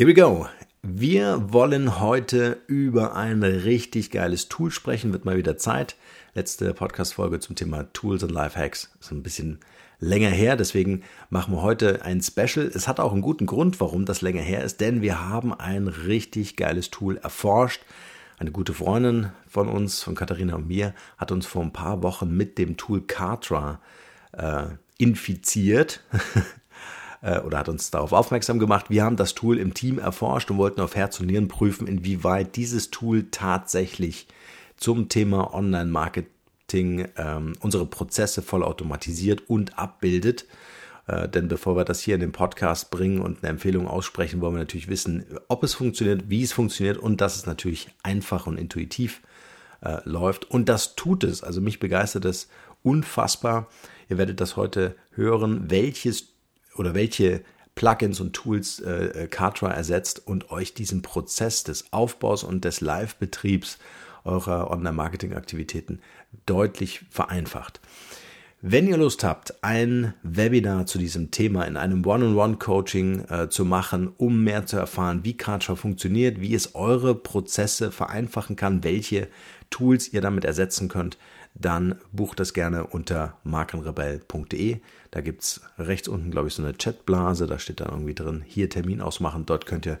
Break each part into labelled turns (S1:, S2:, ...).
S1: Here we go. Wir wollen heute über ein richtig geiles Tool sprechen. Wird mal wieder Zeit. Letzte Podcast-Folge zum Thema Tools und Lifehacks. Ist ein bisschen länger her, deswegen machen wir heute ein Special. Es hat auch einen guten Grund, warum das länger her ist, denn wir haben ein richtig geiles Tool erforscht. Eine gute Freundin von uns, von Katharina und mir, hat uns vor ein paar Wochen mit dem Tool Kartra äh, infiziert. Äh, oder hat uns darauf aufmerksam gemacht. Wir haben das Tool im Team erforscht und wollten auf Herz und Nieren prüfen, inwieweit dieses Tool tatsächlich zum Thema Online-Marketing ähm, unsere Prozesse voll automatisiert und abbildet. Äh, denn bevor wir das hier in den Podcast bringen und eine Empfehlung aussprechen, wollen wir natürlich wissen, ob es funktioniert, wie es funktioniert und dass es natürlich einfach und intuitiv äh, läuft. Und das tut es. Also mich begeistert es unfassbar. Ihr werdet das heute hören, welches oder welche Plugins und Tools äh, Kartra ersetzt und euch diesen Prozess des Aufbaus und des Live-Betriebs eurer Online-Marketing-Aktivitäten deutlich vereinfacht. Wenn ihr Lust habt, ein Webinar zu diesem Thema in einem One-on-One-Coaching äh, zu machen, um mehr zu erfahren, wie Kartra funktioniert, wie es eure Prozesse vereinfachen kann, welche Tools ihr damit ersetzen könnt, dann bucht das gerne unter markenrebell.de. Da gibt es rechts unten, glaube ich, so eine Chatblase, da steht dann irgendwie drin, hier Termin ausmachen, dort könnt ihr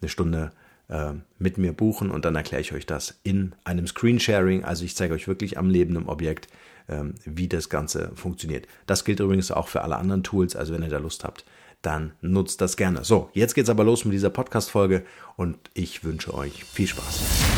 S1: eine Stunde äh, mit mir buchen und dann erkläre ich euch das in einem Screensharing. Also ich zeige euch wirklich am lebenden Objekt, äh, wie das Ganze funktioniert. Das gilt übrigens auch für alle anderen Tools, also wenn ihr da Lust habt, dann nutzt das gerne. So, jetzt geht's aber los mit dieser Podcast-Folge und ich wünsche euch viel Spaß.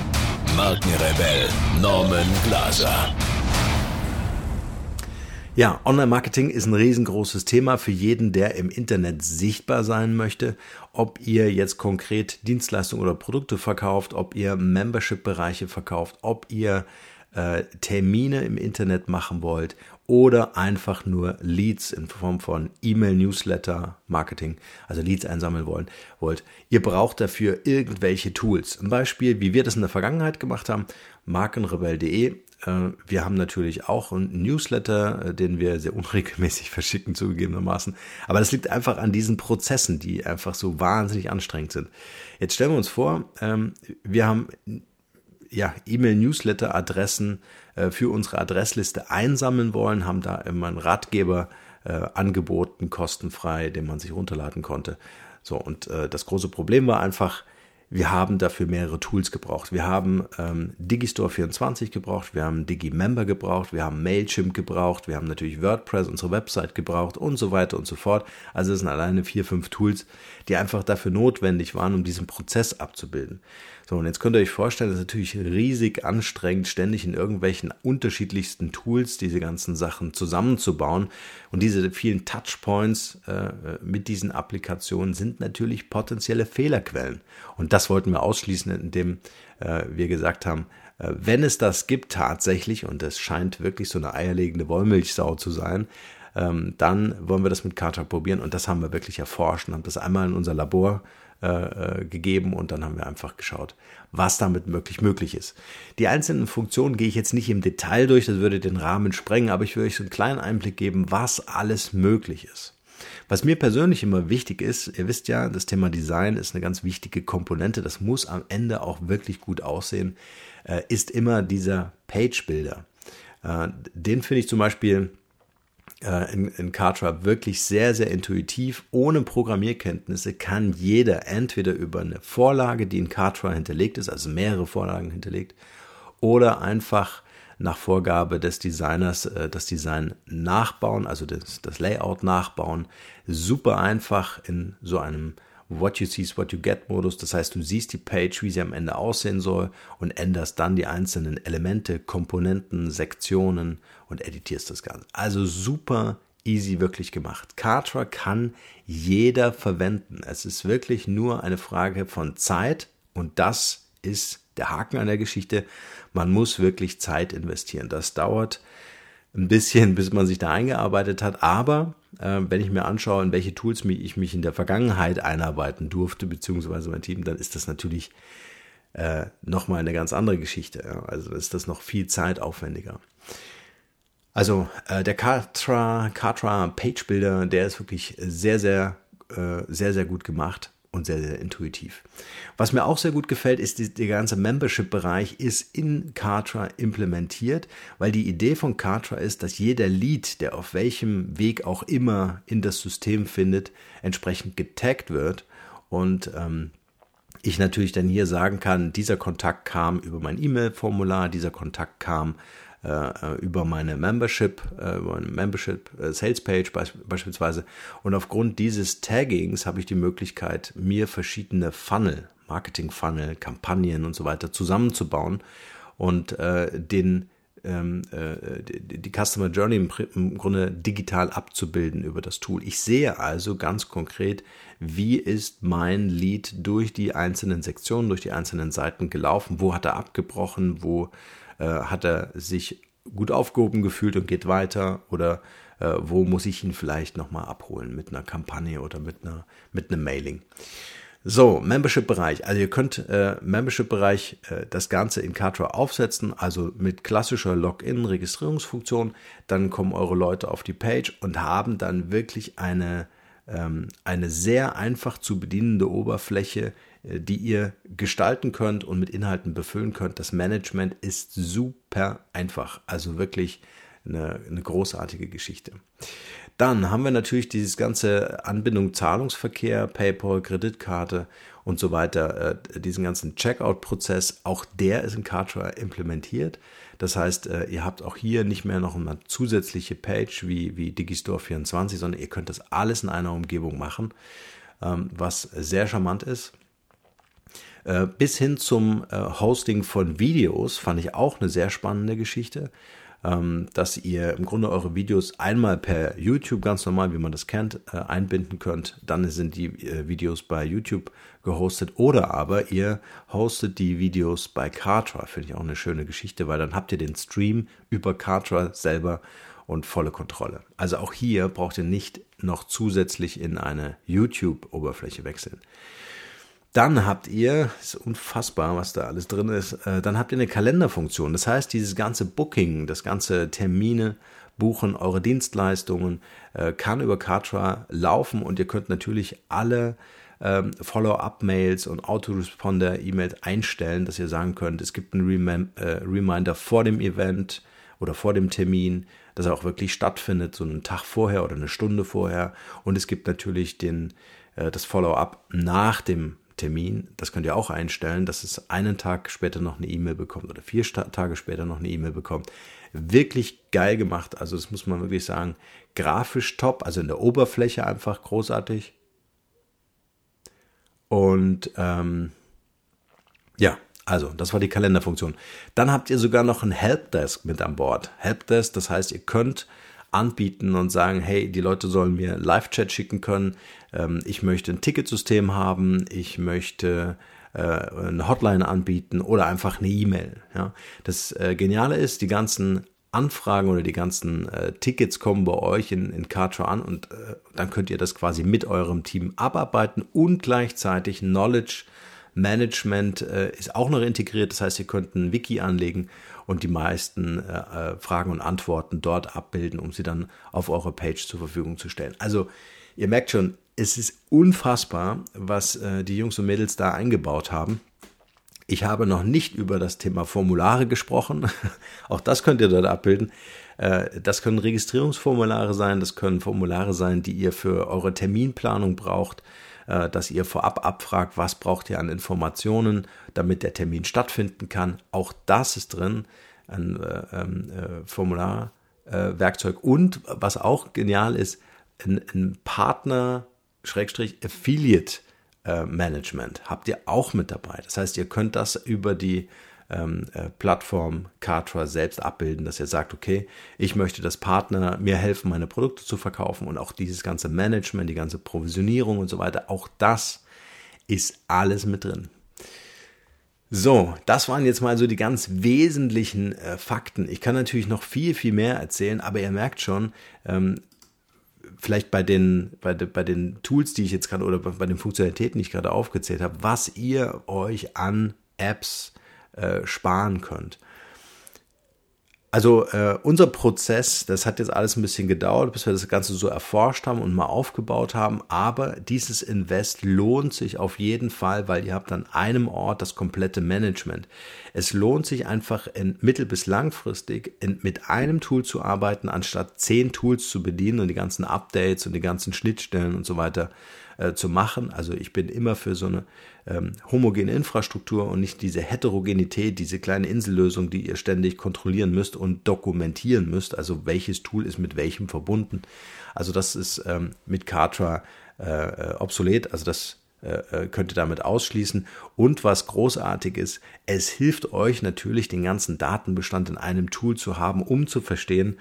S2: Markenrebell Norman Glaser.
S1: Ja, Online-Marketing ist ein riesengroßes Thema für jeden, der im Internet sichtbar sein möchte. Ob ihr jetzt konkret Dienstleistungen oder Produkte verkauft, ob ihr Membership-Bereiche verkauft, ob ihr äh, Termine im Internet machen wollt oder einfach nur Leads in Form von E-Mail, Newsletter, Marketing, also Leads einsammeln wollen, wollt. Ihr braucht dafür irgendwelche Tools. Ein Beispiel, wie wir das in der Vergangenheit gemacht haben, markenrebell.de. Äh, wir haben natürlich auch einen Newsletter, äh, den wir sehr unregelmäßig verschicken, zugegebenermaßen. Aber das liegt einfach an diesen Prozessen, die einfach so wahnsinnig anstrengend sind. Jetzt stellen wir uns vor, ähm, wir haben ja, E-Mail-Newsletter-Adressen für unsere Adressliste einsammeln wollen, haben da immer einen Ratgeber äh, angeboten, kostenfrei, den man sich runterladen konnte. So, und äh, das große Problem war einfach, wir haben dafür mehrere Tools gebraucht. Wir haben ähm, Digistore 24 gebraucht, wir haben Digimember gebraucht, wir haben Mailchimp gebraucht, wir haben natürlich WordPress, unsere Website gebraucht und so weiter und so fort. Also es sind alleine vier, fünf Tools, die einfach dafür notwendig waren, um diesen Prozess abzubilden. So, und jetzt könnt ihr euch vorstellen, das ist natürlich riesig anstrengend, ständig in irgendwelchen unterschiedlichsten Tools diese ganzen Sachen zusammenzubauen. Und diese vielen Touchpoints äh, mit diesen Applikationen sind natürlich potenzielle Fehlerquellen. Und das wollten wir ausschließen, indem äh, wir gesagt haben, äh, wenn es das gibt tatsächlich, und es scheint wirklich so eine eierlegende Wollmilchsau zu sein, ähm, dann wollen wir das mit Kata probieren. Und das haben wir wirklich erforscht und haben das einmal in unser Labor äh, äh, gegeben und dann haben wir einfach geschaut, was damit möglich möglich ist. Die einzelnen Funktionen gehe ich jetzt nicht im Detail durch, das würde den Rahmen sprengen, aber ich will euch so einen kleinen Einblick geben, was alles möglich ist. Was mir persönlich immer wichtig ist, ihr wisst ja, das Thema Design ist eine ganz wichtige Komponente, das muss am Ende auch wirklich gut aussehen, äh, ist immer dieser Page-Builder. Äh, den finde ich zum Beispiel in, in Kartra wirklich sehr, sehr intuitiv. Ohne Programmierkenntnisse kann jeder entweder über eine Vorlage, die in Kartra hinterlegt ist, also mehrere Vorlagen hinterlegt, oder einfach nach Vorgabe des Designers äh, das Design nachbauen, also das, das Layout nachbauen. Super einfach in so einem What you see is what you get Modus. Das heißt, du siehst die Page, wie sie am Ende aussehen soll und änderst dann die einzelnen Elemente, Komponenten, Sektionen und editierst das Ganze. Also super easy wirklich gemacht. Kartra kann jeder verwenden. Es ist wirklich nur eine Frage von Zeit und das ist der Haken an der Geschichte. Man muss wirklich Zeit investieren. Das dauert ein bisschen, bis man sich da eingearbeitet hat. Aber äh, wenn ich mir anschaue, in welche Tools ich mich in der Vergangenheit einarbeiten durfte, beziehungsweise mein Team, dann ist das natürlich äh, nochmal eine ganz andere Geschichte. Ja. Also ist das noch viel zeitaufwendiger. Also äh, der Kartra, Kartra Page Builder, der ist wirklich sehr, sehr, äh, sehr, sehr gut gemacht und sehr, sehr intuitiv. Was mir auch sehr gut gefällt, ist, die, der ganze Membership-Bereich ist in Kartra implementiert, weil die Idee von Kartra ist, dass jeder Lead, der auf welchem Weg auch immer in das System findet, entsprechend getaggt wird und ähm, ich natürlich dann hier sagen kann, dieser Kontakt kam über mein E-Mail-Formular, dieser Kontakt kam äh, über meine Membership, äh, meine Membership äh, Sales Page be beispielsweise. Und aufgrund dieses Taggings habe ich die Möglichkeit, mir verschiedene Funnel, Marketing Funnel, Kampagnen und so weiter zusammenzubauen und äh, den ähm, äh, die, Customer Journey im, Grunde digital abzubilden über das Tool. Ich sehe also ganz konkret, wie ist mein Lead durch die einzelnen Sektionen, durch die einzelnen Seiten gelaufen, wo hat er abgebrochen, wo äh, hat er sich gut aufgehoben gefühlt und geht weiter oder äh, wo muss ich ihn vielleicht nochmal abholen mit einer Kampagne oder mit, einer, mit einem Mailing. So, Membership-Bereich. Also ihr könnt äh, Membership-Bereich äh, das Ganze in Kartra aufsetzen, also mit klassischer Login-Registrierungsfunktion. Dann kommen eure Leute auf die Page und haben dann wirklich eine, ähm, eine sehr einfach zu bedienende Oberfläche, die ihr gestalten könnt und mit Inhalten befüllen könnt. Das Management ist super einfach. Also wirklich eine, eine großartige Geschichte. Dann haben wir natürlich dieses ganze Anbindung Zahlungsverkehr, PayPal, Kreditkarte und so weiter, äh, diesen ganzen Checkout-Prozess, auch der ist in Kartra implementiert. Das heißt, äh, ihr habt auch hier nicht mehr noch eine zusätzliche Page wie, wie Digistore24, sondern ihr könnt das alles in einer Umgebung machen, ähm, was sehr charmant ist. Äh, bis hin zum Hosting von Videos fand ich auch eine sehr spannende Geschichte. Ähm, dass ihr im Grunde eure Videos einmal per YouTube ganz normal, wie man das kennt, äh, einbinden könnt. Dann sind die äh, Videos bei YouTube gehostet oder aber ihr hostet die Videos bei Kartra. Finde ich auch eine schöne Geschichte, weil dann habt ihr den Stream über Kartra selber und volle Kontrolle. Also auch hier braucht ihr nicht noch zusätzlich in eine YouTube-Oberfläche wechseln. Dann habt ihr, ist unfassbar, was da alles drin ist, äh, dann habt ihr eine Kalenderfunktion. Das heißt, dieses ganze Booking, das ganze Termine, Buchen, eure Dienstleistungen äh, kann über Kartra laufen und ihr könnt natürlich alle ähm, Follow-up-Mails und Autoresponder-E-Mails einstellen, dass ihr sagen könnt, es gibt einen äh, Reminder vor dem Event oder vor dem Termin, dass er auch wirklich stattfindet, so einen Tag vorher oder eine Stunde vorher. Und es gibt natürlich den, äh, das Follow-up nach dem Termin, das könnt ihr auch einstellen, dass es einen Tag später noch eine E-Mail bekommt oder vier Tage später noch eine E-Mail bekommt. Wirklich geil gemacht. Also das muss man wirklich sagen. Grafisch top, also in der Oberfläche einfach großartig. Und ähm, ja, also das war die Kalenderfunktion. Dann habt ihr sogar noch ein Helpdesk mit an Bord. Helpdesk, das heißt, ihr könnt anbieten und sagen, hey, die Leute sollen mir Live-Chat schicken können, ähm, ich möchte ein Ticketsystem haben, ich möchte äh, eine Hotline anbieten oder einfach eine E-Mail. Ja. Das äh, Geniale ist, die ganzen Anfragen oder die ganzen äh, Tickets kommen bei euch in, in Kartra an und äh, dann könnt ihr das quasi mit eurem Team abarbeiten und gleichzeitig Knowledge Management äh, ist auch noch integriert. Das heißt, ihr könnt ein Wiki anlegen und die meisten äh, äh, Fragen und Antworten dort abbilden, um sie dann auf eurer Page zur Verfügung zu stellen. Also ihr merkt schon, es ist unfassbar, was äh, die Jungs und Mädels da eingebaut haben. Ich habe noch nicht über das Thema Formulare gesprochen. Auch das könnt ihr dort abbilden. Äh, das können Registrierungsformulare sein, das können Formulare sein, die ihr für eure Terminplanung braucht, äh, dass ihr vorab abfragt, was braucht ihr an Informationen, damit der Termin stattfinden kann. Auch das ist drin, ein äh, ähm, Formularwerkzeug. Und was auch genial ist, ein, ein Partner Schrägstrich Affiliate äh, habt ihr auch mit dabei. Das heißt, ihr könnt das über die ähm, äh, Plattform Kartra selbst abbilden, dass ihr sagt, okay, ich möchte, dass Partner mir helfen, meine Produkte zu verkaufen und auch dieses ganze Management, die ganze Provisionierung und so weiter, auch das ist alles mit drin. So, das waren jetzt mal so die ganz wesentlichen äh, Fakten. Ich kann natürlich noch viel, viel mehr erzählen, aber ihr merkt schon, ähm, vielleicht bei den, bei, de, bei den Tools, die ich jetzt gerade oder bei den Funktionalitäten, die ich gerade aufgezählt habe, was ihr euch an Apps äh, sparen könnt. Also äh, unser Prozess, das hat jetzt alles ein bisschen gedauert, bis wir das Ganze so erforscht haben und mal aufgebaut haben. Aber dieses Invest lohnt sich auf jeden Fall, weil ihr habt an einem Ort das komplette Management. Es lohnt sich einfach in mittel- bis langfristig in, mit einem Tool zu arbeiten, anstatt zehn Tools zu bedienen und die ganzen Updates und die ganzen Schnittstellen und so weiter äh, zu machen. Also ich bin immer für so eine ähm, homogene Infrastruktur und nicht diese Heterogenität, diese kleine Insellösung, die ihr ständig kontrollieren müsst und dokumentieren müsst. Also welches Tool ist mit welchem verbunden. Also das ist ähm, mit Kartra äh, äh obsolet. Also das äh, könnt ihr damit ausschließen. Und was großartig ist, es hilft euch natürlich, den ganzen Datenbestand in einem Tool zu haben, um zu verstehen,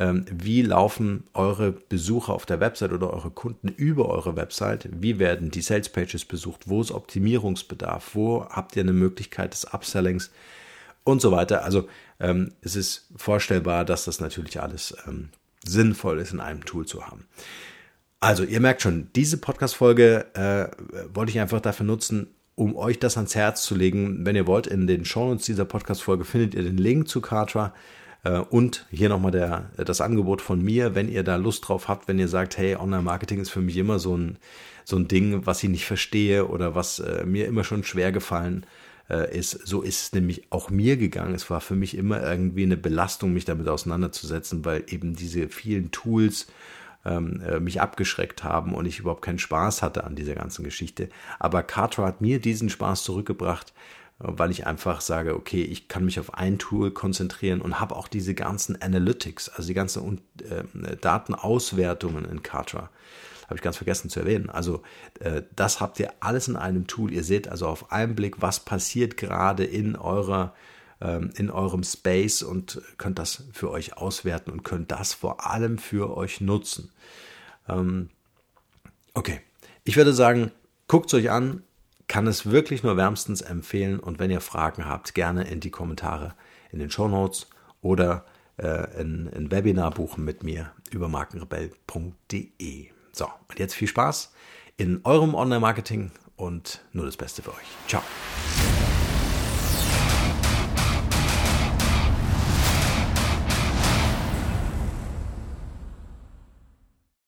S1: wie laufen eure Besucher auf der Website oder eure Kunden über eure Website? Wie werden die Sales Pages besucht? Wo ist Optimierungsbedarf? Wo habt ihr eine Möglichkeit des Upsellings? Und so weiter. Also ähm, es ist vorstellbar, dass das natürlich alles ähm, sinnvoll ist, in einem Tool zu haben. Also ihr merkt schon, diese Podcast-Folge äh, wollte ich einfach dafür nutzen, um euch das ans Herz zu legen. Wenn ihr wollt, in den Shownotes dieser Podcast-Folge findet ihr den Link zu Kartra. Äh, und hier nochmal der, das Angebot von mir, wenn ihr da Lust drauf habt, wenn ihr sagt, hey, Online-Marketing ist für mich immer so ein, so ein Ding, was ich nicht verstehe oder was äh, mir immer schon schwer gefallen äh, ist. So ist es nämlich auch mir gegangen. Es war für mich immer irgendwie eine Belastung, mich damit auseinanderzusetzen, weil eben diese vielen Tools ähm, äh, mich abgeschreckt haben und ich überhaupt keinen Spaß hatte an dieser ganzen Geschichte. Aber Carter hat mir diesen Spaß zurückgebracht, weil ich einfach sage, okay, ich kann mich auf ein Tool konzentrieren und habe auch diese ganzen Analytics, also die ganzen äh, Datenauswertungen in Kartra. Habe ich ganz vergessen zu erwähnen. Also äh, das habt ihr alles in einem Tool. Ihr seht also auf einen Blick, was passiert gerade in eurer ähm, in eurem Space und könnt das für euch auswerten und könnt das vor allem für euch nutzen. Ähm, okay, ich würde sagen, guckt es euch an, kann es wirklich nur wärmstens empfehlen und wenn ihr Fragen habt, gerne in die Kommentare in den Show Notes oder äh, ein, ein Webinar buchen mit mir über markenrebell.de. So, und jetzt viel Spaß in eurem Online-Marketing und nur das Beste für euch. Ciao.